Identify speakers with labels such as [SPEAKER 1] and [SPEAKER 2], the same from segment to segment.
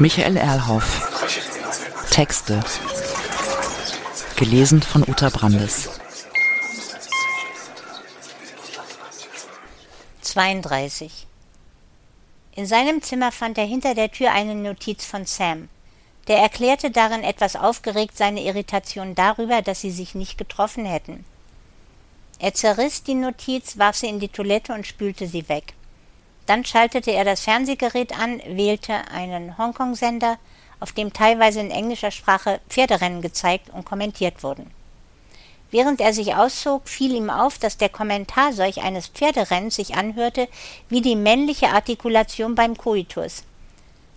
[SPEAKER 1] Michael Erlhoff. Texte. Gelesen von Uta Brandes.
[SPEAKER 2] 32. In seinem Zimmer fand er hinter der Tür eine Notiz von Sam. Der erklärte darin etwas aufgeregt seine Irritation darüber, dass sie sich nicht getroffen hätten. Er zerriss die Notiz, warf sie in die Toilette und spülte sie weg. Dann schaltete er das Fernsehgerät an, wählte einen Hongkong-Sender, auf dem teilweise in englischer Sprache Pferderennen gezeigt und kommentiert wurden. Während er sich auszog, fiel ihm auf, dass der Kommentar solch eines Pferderennens sich anhörte wie die männliche Artikulation beim Koitus.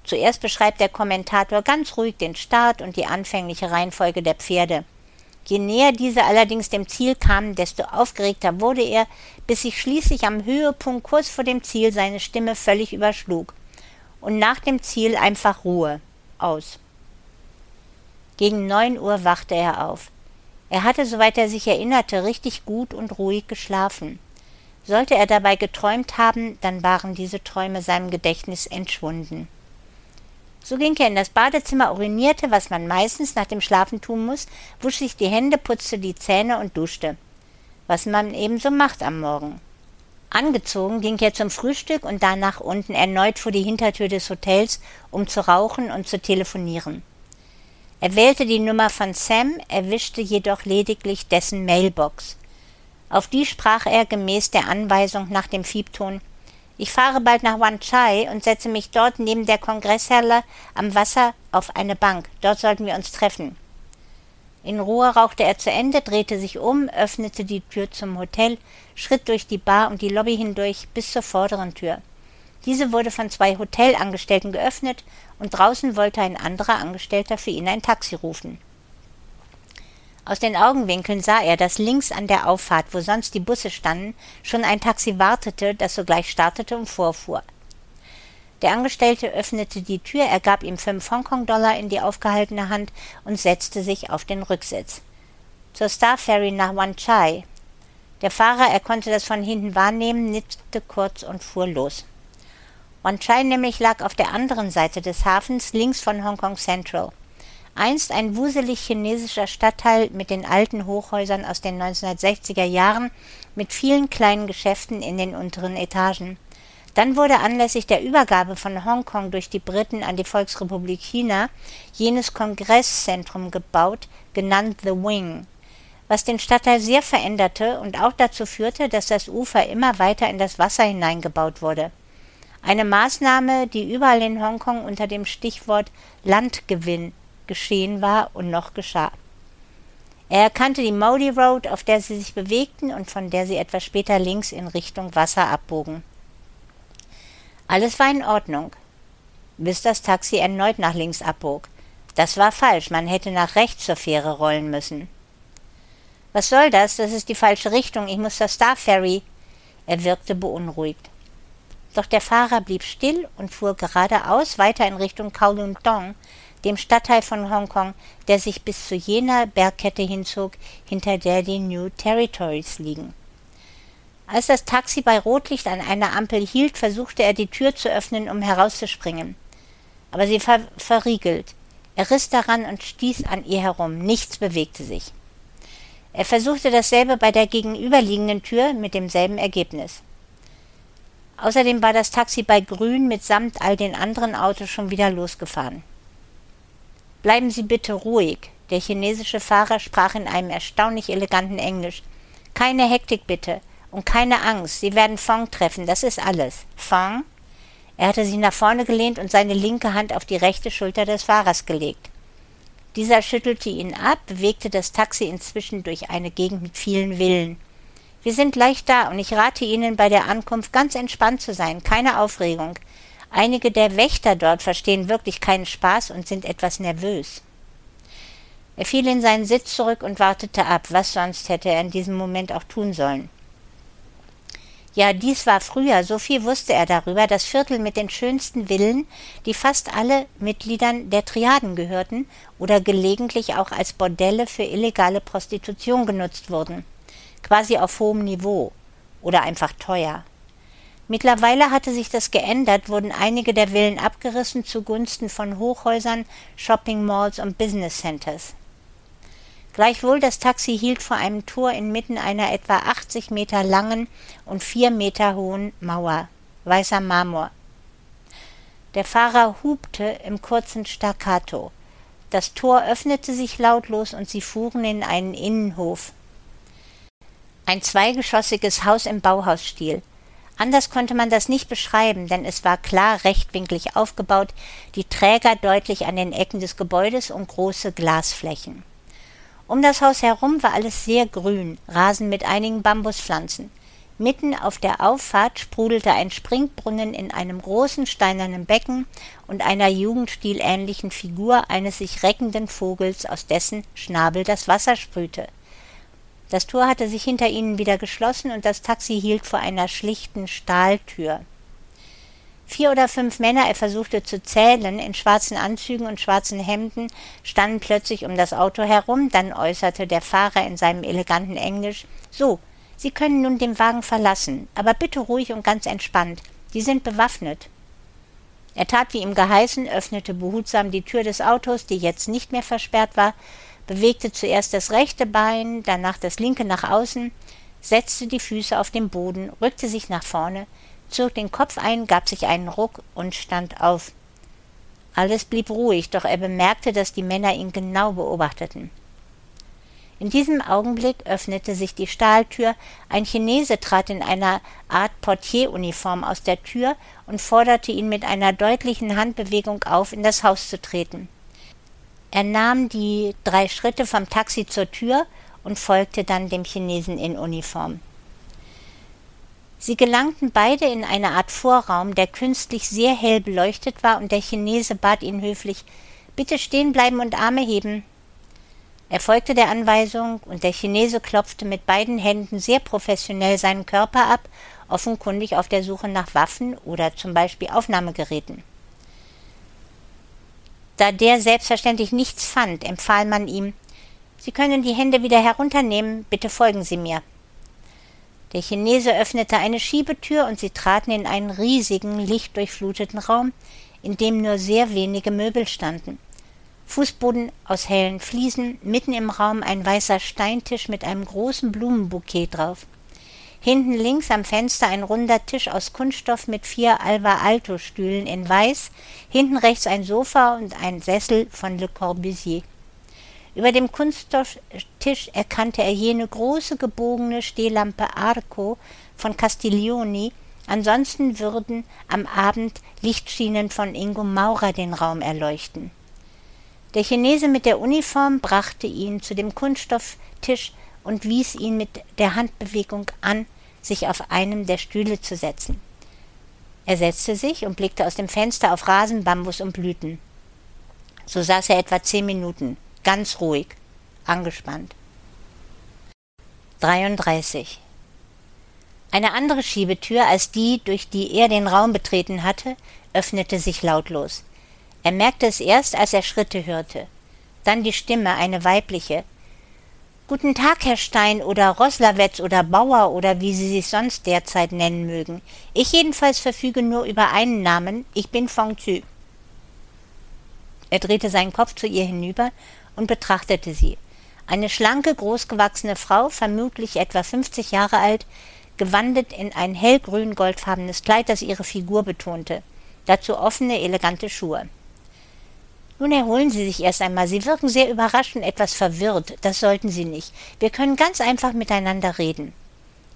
[SPEAKER 2] Zuerst beschreibt der Kommentator ganz ruhig den Start und die anfängliche Reihenfolge der Pferde. Je näher diese allerdings dem Ziel kamen, desto aufgeregter wurde er, bis sich schließlich am Höhepunkt kurz vor dem Ziel seine Stimme völlig überschlug. Und nach dem Ziel einfach Ruhe. Aus. Gegen neun Uhr wachte er auf. Er hatte, soweit er sich erinnerte, richtig gut und ruhig geschlafen. Sollte er dabei geträumt haben, dann waren diese Träume seinem Gedächtnis entschwunden. So ging er in das Badezimmer, urinierte, was man meistens nach dem Schlafen tun muss, wusch sich die Hände, putzte die Zähne und duschte. Was man ebenso macht am Morgen. Angezogen ging er zum Frühstück und danach unten erneut vor die Hintertür des Hotels, um zu rauchen und zu telefonieren. Er wählte die Nummer von Sam, erwischte jedoch lediglich dessen Mailbox. Auf die sprach er gemäß der Anweisung nach dem Fiebton ich fahre bald nach Wan Chai und setze mich dort neben der Kongresshalle am Wasser auf eine Bank. Dort sollten wir uns treffen. In Ruhe rauchte er zu Ende, drehte sich um, öffnete die Tür zum Hotel, schritt durch die Bar und die Lobby hindurch bis zur vorderen Tür. Diese wurde von zwei Hotelangestellten geöffnet und draußen wollte ein anderer Angestellter für ihn ein Taxi rufen. Aus den Augenwinkeln sah er, dass links an der Auffahrt, wo sonst die Busse standen, schon ein Taxi wartete, das sogleich startete und vorfuhr. Der Angestellte öffnete die Tür, er gab ihm fünf Hongkong-Dollar in die aufgehaltene Hand und setzte sich auf den Rücksitz. Zur Star Ferry nach Wan Chai. Der Fahrer, er konnte das von hinten wahrnehmen, nickte kurz und fuhr los. Wan Chai nämlich lag auf der anderen Seite des Hafens, links von Hongkong Central. Einst ein wuselig chinesischer Stadtteil mit den alten Hochhäusern aus den 1960er Jahren mit vielen kleinen Geschäften in den unteren Etagen. Dann wurde anlässlich der Übergabe von Hongkong durch die Briten an die Volksrepublik China jenes Kongresszentrum gebaut, genannt The Wing, was den Stadtteil sehr veränderte und auch dazu führte, dass das Ufer immer weiter in das Wasser hineingebaut wurde. Eine Maßnahme, die überall in Hongkong unter dem Stichwort Landgewinn geschehen war und noch geschah. Er erkannte die Modi Road, auf der sie sich bewegten und von der sie etwas später links in Richtung Wasser abbogen. Alles war in Ordnung, bis das Taxi erneut nach links abbog. Das war falsch, man hätte nach rechts zur Fähre rollen müssen. Was soll das? Das ist die falsche Richtung. Ich muss zur Star Ferry. Er wirkte beunruhigt. Doch der Fahrer blieb still und fuhr geradeaus weiter in Richtung Kowloon Tong, dem Stadtteil von Hongkong, der sich bis zu jener Bergkette hinzog, hinter der die New Territories liegen. Als das Taxi bei Rotlicht an einer Ampel hielt, versuchte er die Tür zu öffnen, um herauszuspringen. Aber sie war verriegelt. Er riss daran und stieß an ihr herum. Nichts bewegte sich. Er versuchte dasselbe bei der gegenüberliegenden Tür mit demselben Ergebnis. Außerdem war das Taxi bei Grün mitsamt all den anderen Autos schon wieder losgefahren. Bleiben Sie bitte ruhig. Der chinesische Fahrer sprach in einem erstaunlich eleganten Englisch. Keine Hektik bitte und keine Angst. Sie werden Fong treffen, das ist alles. Fong? Er hatte sich nach vorne gelehnt und seine linke Hand auf die rechte Schulter des Fahrers gelegt. Dieser schüttelte ihn ab, bewegte das Taxi inzwischen durch eine Gegend mit vielen Villen. Wir sind gleich da und ich rate Ihnen bei der Ankunft ganz entspannt zu sein, keine Aufregung. Einige der Wächter dort verstehen wirklich keinen Spaß und sind etwas nervös. Er fiel in seinen Sitz zurück und wartete ab, was sonst hätte er in diesem Moment auch tun sollen. Ja, dies war früher, so viel wusste er darüber, das Viertel mit den schönsten Villen, die fast alle Mitgliedern der Triaden gehörten oder gelegentlich auch als Bordelle für illegale Prostitution genutzt wurden, quasi auf hohem Niveau oder einfach teuer. Mittlerweile hatte sich das geändert, wurden einige der Villen abgerissen zugunsten von Hochhäusern, Shopping Malls und Business Centers. Gleichwohl das Taxi hielt vor einem Tor inmitten einer etwa 80 Meter langen und vier Meter hohen Mauer, weißer Marmor. Der Fahrer hupte im kurzen Staccato. Das Tor öffnete sich lautlos und sie fuhren in einen Innenhof. Ein zweigeschossiges Haus im Bauhausstil. Anders konnte man das nicht beschreiben, denn es war klar rechtwinklig aufgebaut, die Träger deutlich an den Ecken des Gebäudes und große Glasflächen. Um das Haus herum war alles sehr grün, Rasen mit einigen Bambuspflanzen. Mitten auf der Auffahrt sprudelte ein Springbrunnen in einem großen steinernen Becken und einer jugendstilähnlichen Figur eines sich reckenden Vogels, aus dessen Schnabel das Wasser sprühte. Das Tor hatte sich hinter ihnen wieder geschlossen und das Taxi hielt vor einer schlichten Stahltür. Vier oder fünf Männer, er versuchte zu zählen, in schwarzen Anzügen und schwarzen Hemden, standen plötzlich um das Auto herum, dann äußerte der Fahrer in seinem eleganten Englisch So, Sie können nun den Wagen verlassen, aber bitte ruhig und ganz entspannt. Die sind bewaffnet. Er tat wie ihm geheißen, öffnete behutsam die Tür des Autos, die jetzt nicht mehr versperrt war, bewegte zuerst das rechte Bein, danach das linke nach außen, setzte die Füße auf den Boden, rückte sich nach vorne, zog den Kopf ein, gab sich einen Ruck und stand auf. Alles blieb ruhig, doch er bemerkte, dass die Männer ihn genau beobachteten. In diesem Augenblick öffnete sich die Stahltür, ein Chinese trat in einer Art Portieruniform aus der Tür und forderte ihn mit einer deutlichen Handbewegung auf, in das Haus zu treten. Er nahm die drei Schritte vom Taxi zur Tür und folgte dann dem Chinesen in Uniform. Sie gelangten beide in eine Art Vorraum, der künstlich sehr hell beleuchtet war, und der Chinese bat ihn höflich Bitte stehen bleiben und Arme heben. Er folgte der Anweisung, und der Chinese klopfte mit beiden Händen sehr professionell seinen Körper ab, offenkundig auf der Suche nach Waffen oder zum Beispiel Aufnahmegeräten. Da der selbstverständlich nichts fand, empfahl man ihm Sie können die Hände wieder herunternehmen, bitte folgen Sie mir. Der Chinese öffnete eine Schiebetür und sie traten in einen riesigen, lichtdurchfluteten Raum, in dem nur sehr wenige Möbel standen. Fußboden aus hellen Fliesen, mitten im Raum ein weißer Steintisch mit einem großen Blumenbouquet drauf. Hinten links am Fenster ein runder Tisch aus Kunststoff mit vier Alva Alto Stühlen in weiß, hinten rechts ein Sofa und ein Sessel von Le Corbusier. Über dem Kunststofftisch erkannte er jene große gebogene Stehlampe Arco von Castiglioni, ansonsten würden am Abend Lichtschienen von Ingo Maurer den Raum erleuchten. Der Chinese mit der Uniform brachte ihn zu dem Kunststofftisch und wies ihn mit der Handbewegung an, sich auf einem der Stühle zu setzen. Er setzte sich und blickte aus dem Fenster auf Rasen, Bambus und Blüten. So saß er etwa zehn Minuten ganz ruhig, angespannt. 33. Eine andere Schiebetür als die, durch die er den Raum betreten hatte, öffnete sich lautlos. Er merkte es erst, als er Schritte hörte. Dann die Stimme, eine weibliche. Guten Tag, Herr Stein oder Roslawetz oder Bauer oder wie Sie sich sonst derzeit nennen mögen. Ich jedenfalls verfüge nur über einen Namen. Ich bin Fong Zü. Er drehte seinen Kopf zu ihr hinüber und betrachtete sie. Eine schlanke, großgewachsene Frau, vermutlich etwa fünfzig Jahre alt, gewandet in ein hellgrün goldfarbenes Kleid, das ihre Figur betonte. Dazu offene, elegante Schuhe. Nun erholen Sie sich erst einmal. Sie wirken sehr überrascht und etwas verwirrt. Das sollten Sie nicht. Wir können ganz einfach miteinander reden.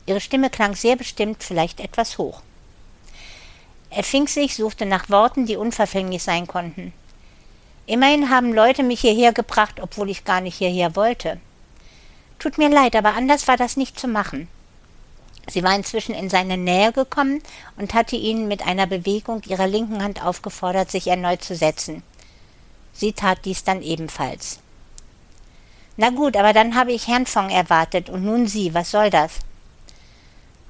[SPEAKER 2] Ihre Stimme klang sehr bestimmt, vielleicht etwas hoch. Er fing sich, suchte nach Worten, die unverfänglich sein konnten. Immerhin haben Leute mich hierher gebracht, obwohl ich gar nicht hierher wollte. Tut mir leid, aber anders war das nicht zu machen. Sie war inzwischen in seine Nähe gekommen und hatte ihn mit einer Bewegung ihrer linken Hand aufgefordert, sich erneut zu setzen. Sie tat dies dann ebenfalls. Na gut, aber dann habe ich Herrn Fong erwartet und nun Sie, was soll das?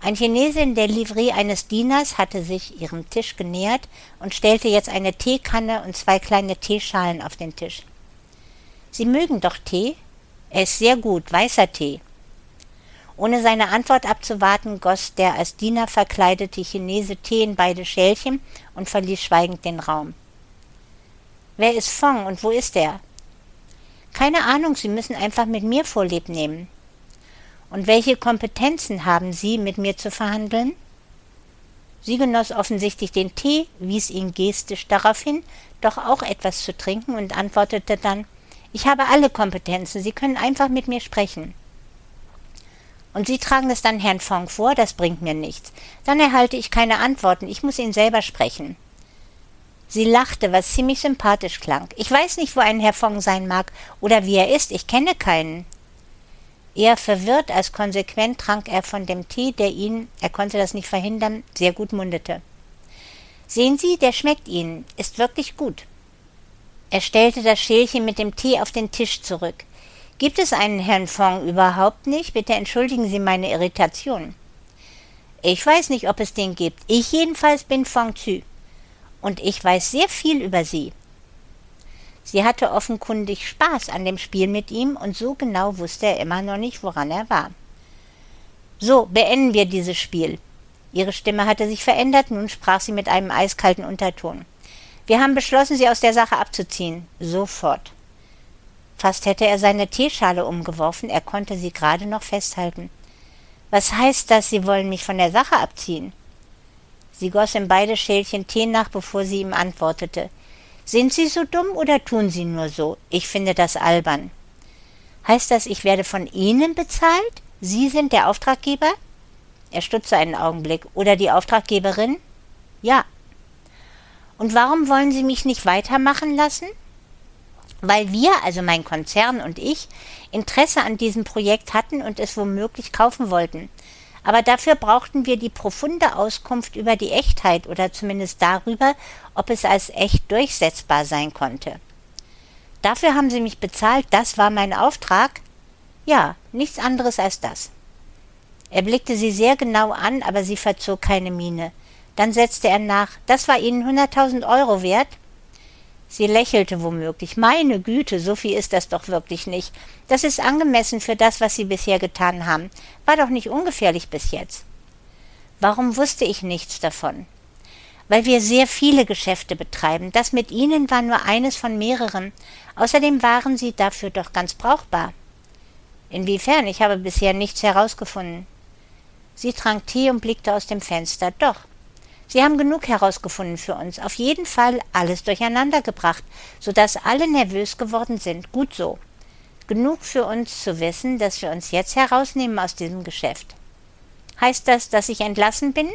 [SPEAKER 2] Ein Chinese in der Livree eines Dieners hatte sich ihrem Tisch genähert und stellte jetzt eine Teekanne und zwei kleine Teeschalen auf den Tisch. Sie mögen doch Tee? Er ist sehr gut, weißer Tee. Ohne seine Antwort abzuwarten, goss der als Diener verkleidete Chinese Tee in beide Schälchen und verließ schweigend den Raum. Wer ist Fong und wo ist er? Keine Ahnung, Sie müssen einfach mit mir Vorlieb nehmen. Und welche Kompetenzen haben Sie, mit mir zu verhandeln? Sie genoss offensichtlich den Tee, wies ihn gestisch darauf hin, doch auch etwas zu trinken und antwortete dann Ich habe alle Kompetenzen, Sie können einfach mit mir sprechen. Und Sie tragen es dann Herrn Fong vor, das bringt mir nichts. Dann erhalte ich keine Antworten, ich muss ihn selber sprechen. Sie lachte, was ziemlich sympathisch klang. Ich weiß nicht, wo ein Herr Fong sein mag oder wie er ist, ich kenne keinen. Eher verwirrt als konsequent trank er von dem Tee, der ihn, er konnte das nicht verhindern, sehr gut mundete. Sehen Sie, der schmeckt Ihnen, ist wirklich gut. Er stellte das Schälchen mit dem Tee auf den Tisch zurück. Gibt es einen Herrn Fong überhaupt nicht? Bitte entschuldigen Sie meine Irritation. Ich weiß nicht, ob es den gibt. Ich jedenfalls bin Fong Zü. Und ich weiß sehr viel über Sie. Sie hatte offenkundig Spaß an dem Spiel mit ihm, und so genau wusste er immer noch nicht, woran er war. So, beenden wir dieses Spiel. Ihre Stimme hatte sich verändert, nun sprach sie mit einem eiskalten Unterton. Wir haben beschlossen, sie aus der Sache abzuziehen. Sofort. Fast hätte er seine Teeschale umgeworfen, er konnte sie gerade noch festhalten. Was heißt das, Sie wollen mich von der Sache abziehen? Sie goss in beide Schälchen Tee nach, bevor sie ihm antwortete. Sind Sie so dumm oder tun Sie nur so? Ich finde das albern. Heißt das, ich werde von Ihnen bezahlt? Sie sind der Auftraggeber? Er stutzte einen Augenblick. Oder die Auftraggeberin? Ja. Und warum wollen Sie mich nicht weitermachen lassen? Weil wir, also mein Konzern und ich, Interesse an diesem Projekt hatten und es womöglich kaufen wollten aber dafür brauchten wir die profunde Auskunft über die Echtheit oder zumindest darüber, ob es als echt durchsetzbar sein konnte. Dafür haben Sie mich bezahlt, das war mein Auftrag? Ja, nichts anderes als das. Er blickte sie sehr genau an, aber sie verzog keine Miene. Dann setzte er nach, das war Ihnen hunderttausend Euro wert? Sie lächelte womöglich. Meine Güte, so viel ist das doch wirklich nicht. Das ist angemessen für das, was Sie bisher getan haben. War doch nicht ungefährlich bis jetzt. Warum wusste ich nichts davon? Weil wir sehr viele Geschäfte betreiben. Das mit Ihnen war nur eines von mehreren. Außerdem waren Sie dafür doch ganz brauchbar. Inwiefern? Ich habe bisher nichts herausgefunden. Sie trank Tee und blickte aus dem Fenster. Doch, Sie haben genug herausgefunden für uns, auf jeden Fall alles durcheinander gebracht, so dass alle nervös geworden sind. Gut so. Genug für uns zu wissen, dass wir uns jetzt herausnehmen aus diesem Geschäft. Heißt das, dass ich entlassen bin?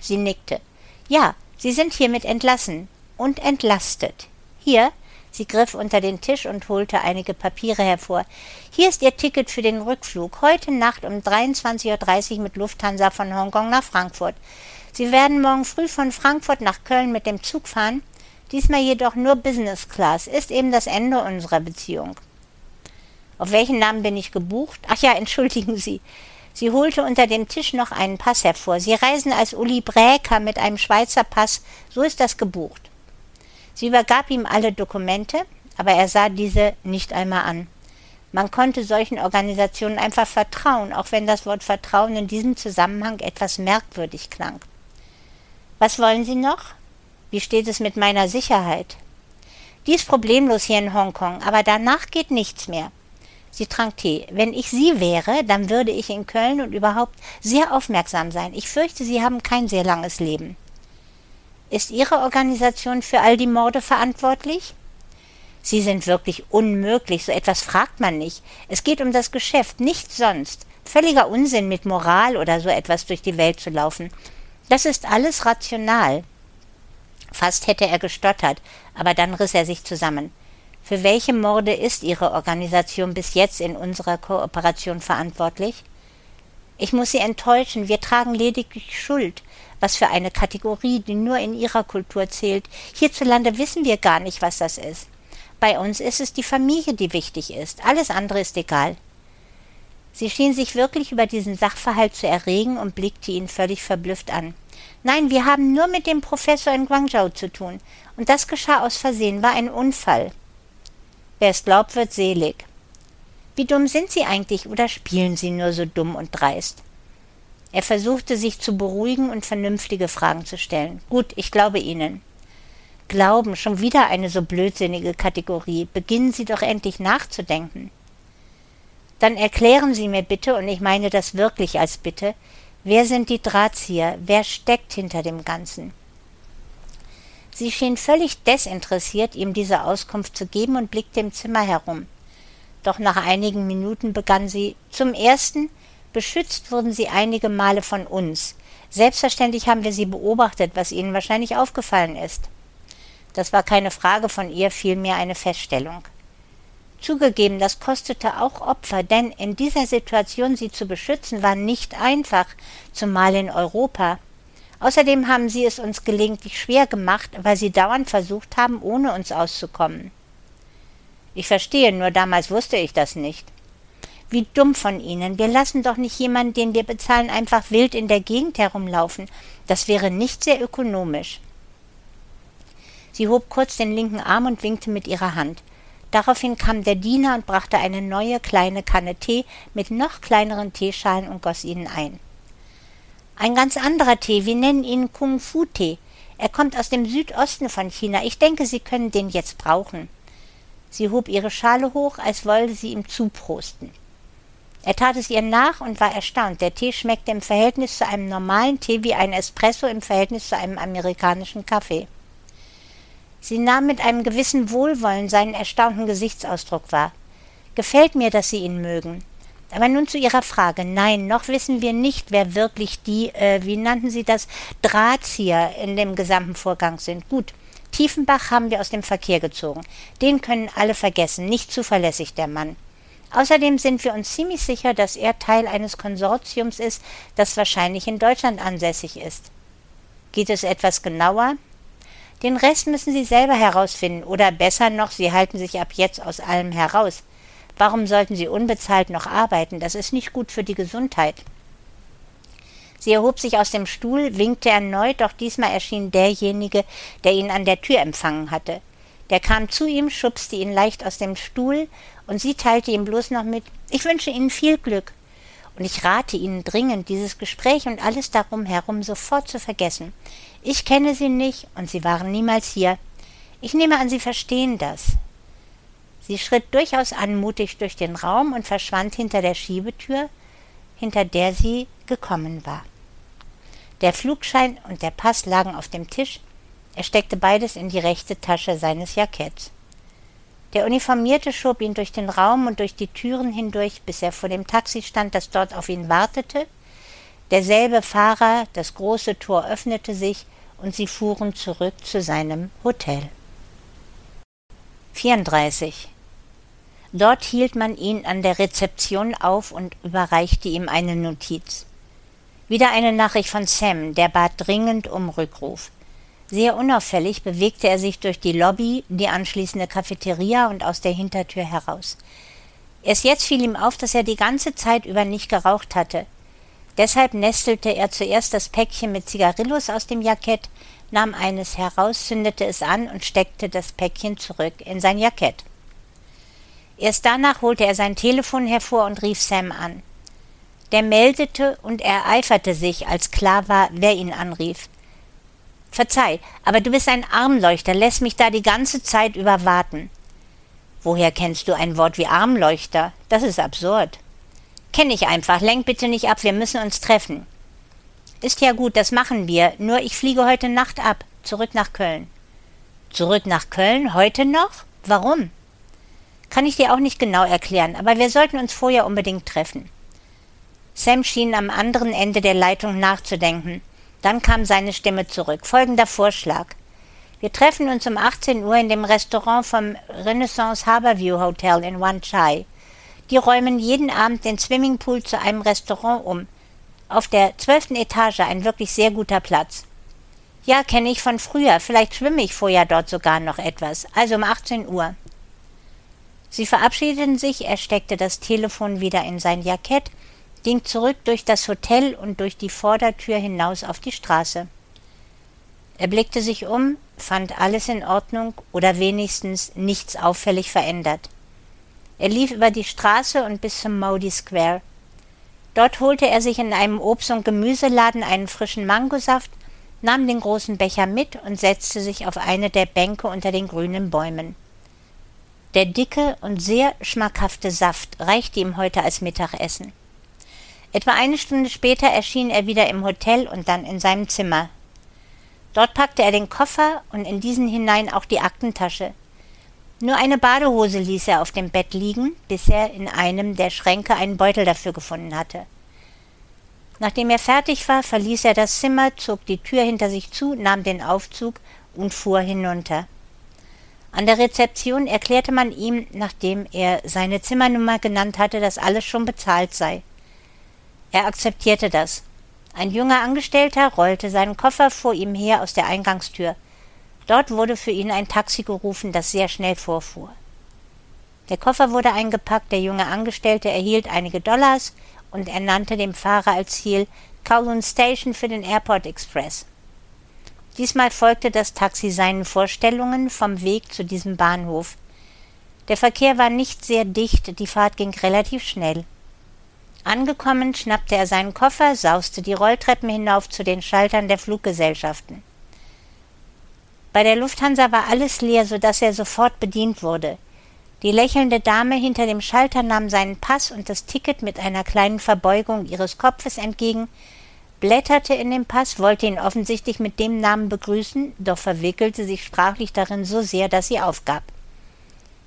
[SPEAKER 2] Sie nickte. Ja, Sie sind hiermit entlassen und entlastet. Hier, sie griff unter den Tisch und holte einige Papiere hervor. Hier ist Ihr Ticket für den Rückflug. Heute Nacht um 23.30 Uhr mit Lufthansa von Hongkong nach Frankfurt. Sie werden morgen früh von Frankfurt nach Köln mit dem Zug fahren, diesmal jedoch nur Business Class, ist eben das Ende unserer Beziehung. Auf welchen Namen bin ich gebucht? Ach ja, entschuldigen Sie. Sie holte unter dem Tisch noch einen Pass hervor. Sie reisen als Uli Bräker mit einem Schweizer Pass, so ist das gebucht. Sie übergab ihm alle Dokumente, aber er sah diese nicht einmal an. Man konnte solchen Organisationen einfach vertrauen, auch wenn das Wort Vertrauen in diesem Zusammenhang etwas merkwürdig klang. Was wollen Sie noch? Wie steht es mit meiner Sicherheit? Die ist problemlos hier in Hongkong, aber danach geht nichts mehr. Sie trank Tee. Wenn ich Sie wäre, dann würde ich in Köln und überhaupt sehr aufmerksam sein. Ich fürchte, Sie haben kein sehr langes Leben. Ist Ihre Organisation für all die Morde verantwortlich? Sie sind wirklich unmöglich, so etwas fragt man nicht. Es geht um das Geschäft, nichts sonst. Völliger Unsinn, mit Moral oder so etwas durch die Welt zu laufen. Das ist alles rational. Fast hätte er gestottert, aber dann riss er sich zusammen. Für welche Morde ist Ihre Organisation bis jetzt in unserer Kooperation verantwortlich? Ich muss Sie enttäuschen, wir tragen lediglich Schuld. Was für eine Kategorie, die nur in Ihrer Kultur zählt. Hierzulande wissen wir gar nicht, was das ist. Bei uns ist es die Familie, die wichtig ist. Alles andere ist egal. Sie schien sich wirklich über diesen Sachverhalt zu erregen und blickte ihn völlig verblüfft an. Nein, wir haben nur mit dem Professor in Guangzhou zu tun. Und das geschah aus Versehen, war ein Unfall. Wer es glaubt, wird selig. Wie dumm sind Sie eigentlich oder spielen Sie nur so dumm und dreist? Er versuchte sich zu beruhigen und vernünftige Fragen zu stellen. Gut, ich glaube Ihnen. Glauben, schon wieder eine so blödsinnige Kategorie. Beginnen Sie doch endlich nachzudenken. Dann erklären Sie mir bitte, und ich meine das wirklich als Bitte, wer sind die Drahtzieher? Wer steckt hinter dem Ganzen? Sie schien völlig desinteressiert, ihm diese Auskunft zu geben und blickte im Zimmer herum. Doch nach einigen Minuten begann sie zum ersten beschützt wurden sie einige Male von uns. Selbstverständlich haben wir sie beobachtet, was Ihnen wahrscheinlich aufgefallen ist. Das war keine Frage von ihr, vielmehr eine Feststellung. Zugegeben, das kostete auch Opfer, denn in dieser Situation sie zu beschützen war nicht einfach, zumal in Europa. Außerdem haben sie es uns gelegentlich schwer gemacht, weil sie dauernd versucht haben, ohne uns auszukommen. Ich verstehe, nur damals wusste ich das nicht. Wie dumm von Ihnen. Wir lassen doch nicht jemanden, den wir bezahlen, einfach wild in der Gegend herumlaufen. Das wäre nicht sehr ökonomisch. Sie hob kurz den linken Arm und winkte mit ihrer Hand. Daraufhin kam der Diener und brachte eine neue kleine Kanne Tee mit noch kleineren Teeschalen und goss ihnen ein. Ein ganz anderer Tee, wir nennen ihn Kung Fu Tee. Er kommt aus dem Südosten von China. Ich denke, Sie können den jetzt brauchen. Sie hob ihre Schale hoch, als wolle sie ihm zuprosten. Er tat es ihr nach und war erstaunt. Der Tee schmeckte im Verhältnis zu einem normalen Tee wie ein Espresso im Verhältnis zu einem amerikanischen Kaffee. Sie nahm mit einem gewissen Wohlwollen seinen erstaunten Gesichtsausdruck wahr. Gefällt mir, dass Sie ihn mögen. Aber nun zu Ihrer Frage. Nein, noch wissen wir nicht, wer wirklich die, äh, wie nannten Sie das, Drahtzieher in dem gesamten Vorgang sind. Gut, Tiefenbach haben wir aus dem Verkehr gezogen. Den können alle vergessen, nicht zuverlässig der Mann. Außerdem sind wir uns ziemlich sicher, dass er Teil eines Konsortiums ist, das wahrscheinlich in Deutschland ansässig ist. Geht es etwas genauer? Den Rest müssen Sie selber herausfinden, oder besser noch, Sie halten sich ab jetzt aus allem heraus. Warum sollten Sie unbezahlt noch arbeiten? Das ist nicht gut für die Gesundheit. Sie erhob sich aus dem Stuhl, winkte erneut, doch diesmal erschien derjenige, der ihn an der Tür empfangen hatte. Der kam zu ihm, schubste ihn leicht aus dem Stuhl, und sie teilte ihm bloß noch mit Ich wünsche Ihnen viel Glück. Und ich rate Ihnen dringend, dieses Gespräch und alles darum herum sofort zu vergessen. Ich kenne Sie nicht, und Sie waren niemals hier. Ich nehme an, Sie verstehen das. Sie schritt durchaus anmutig durch den Raum und verschwand hinter der Schiebetür, hinter der sie gekommen war. Der Flugschein und der Pass lagen auf dem Tisch, er steckte beides in die rechte Tasche seines Jacketts. Der Uniformierte schob ihn durch den Raum und durch die Türen hindurch, bis er vor dem Taxi stand, das dort auf ihn wartete. Derselbe Fahrer, das große Tor öffnete sich und sie fuhren zurück zu seinem Hotel. 34. Dort hielt man ihn an der Rezeption auf und überreichte ihm eine Notiz. Wieder eine Nachricht von Sam, der bat dringend um Rückruf. Sehr unauffällig bewegte er sich durch die Lobby, die anschließende Cafeteria und aus der Hintertür heraus. Erst jetzt fiel ihm auf, dass er die ganze Zeit über nicht geraucht hatte. Deshalb nestelte er zuerst das Päckchen mit Zigarillos aus dem Jackett, nahm eines heraus, zündete es an und steckte das Päckchen zurück in sein Jackett. Erst danach holte er sein Telefon hervor und rief Sam an. Der meldete und ereiferte sich, als klar war, wer ihn anrief. Verzeih, aber du bist ein Armleuchter, lässt mich da die ganze Zeit über warten. Woher kennst du ein Wort wie Armleuchter? Das ist absurd. Kenn ich einfach, lenk bitte nicht ab, wir müssen uns treffen. Ist ja gut, das machen wir, nur ich fliege heute Nacht ab, zurück nach Köln. Zurück nach Köln, heute noch? Warum? Kann ich dir auch nicht genau erklären, aber wir sollten uns vorher unbedingt treffen. Sam schien am anderen Ende der Leitung nachzudenken. Dann kam seine Stimme zurück. Folgender Vorschlag. Wir treffen uns um 18 Uhr in dem Restaurant vom Renaissance Harborview Hotel in Wan Chai. Die räumen jeden Abend den Swimmingpool zu einem Restaurant um. Auf der zwölften Etage ein wirklich sehr guter Platz. Ja, kenne ich von früher. Vielleicht schwimme ich vorher dort sogar noch etwas. Also um 18 Uhr. Sie verabschiedeten sich, er steckte das Telefon wieder in sein Jackett, ging zurück durch das Hotel und durch die Vordertür hinaus auf die Straße. Er blickte sich um, fand alles in Ordnung oder wenigstens nichts auffällig verändert. Er lief über die Straße und bis zum Modi Square. Dort holte er sich in einem Obst- und Gemüseladen einen frischen Mangosaft, nahm den großen Becher mit und setzte sich auf eine der Bänke unter den grünen Bäumen. Der dicke und sehr schmackhafte Saft reichte ihm heute als Mittagessen. Etwa eine Stunde später erschien er wieder im Hotel und dann in seinem Zimmer. Dort packte er den Koffer und in diesen hinein auch die Aktentasche. Nur eine Badehose ließ er auf dem Bett liegen, bis er in einem der Schränke einen Beutel dafür gefunden hatte. Nachdem er fertig war, verließ er das Zimmer, zog die Tür hinter sich zu, nahm den Aufzug und fuhr hinunter. An der Rezeption erklärte man ihm, nachdem er seine Zimmernummer genannt hatte, dass alles schon bezahlt sei. Er akzeptierte das. Ein junger Angestellter rollte seinen Koffer vor ihm her aus der Eingangstür. Dort wurde für ihn ein Taxi gerufen, das sehr schnell vorfuhr. Der Koffer wurde eingepackt, der junge Angestellte erhielt einige Dollars und er nannte dem Fahrer als Ziel Kowloon Station für den Airport Express. Diesmal folgte das Taxi seinen Vorstellungen vom Weg zu diesem Bahnhof. Der Verkehr war nicht sehr dicht, die Fahrt ging relativ schnell. Angekommen, schnappte er seinen Koffer, sauste die Rolltreppen hinauf zu den Schaltern der Fluggesellschaften. Bei der Lufthansa war alles leer, so dass er sofort bedient wurde. Die lächelnde Dame hinter dem Schalter nahm seinen Pass und das Ticket mit einer kleinen Verbeugung ihres Kopfes entgegen, blätterte in den Pass, wollte ihn offensichtlich mit dem Namen begrüßen, doch verwickelte sich sprachlich darin so sehr, dass sie aufgab.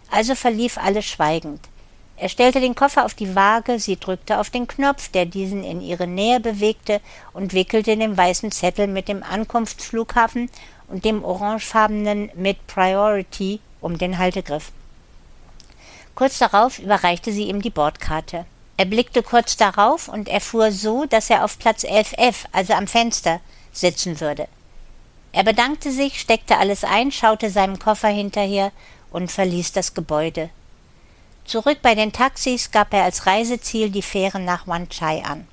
[SPEAKER 2] Also verlief alles schweigend. Er stellte den Koffer auf die Waage, sie drückte auf den Knopf, der diesen in ihre Nähe bewegte, und wickelte den weißen Zettel mit dem Ankunftsflughafen und dem orangefarbenen mit Priority um den Haltegriff. Kurz darauf überreichte sie ihm die Bordkarte. Er blickte kurz darauf und erfuhr so, dass er auf Platz 11F, also am Fenster, sitzen würde. Er bedankte sich, steckte alles ein, schaute seinem Koffer hinterher und verließ das Gebäude. Zurück bei den Taxis gab er als Reiseziel die Fähre nach Wan Chai an.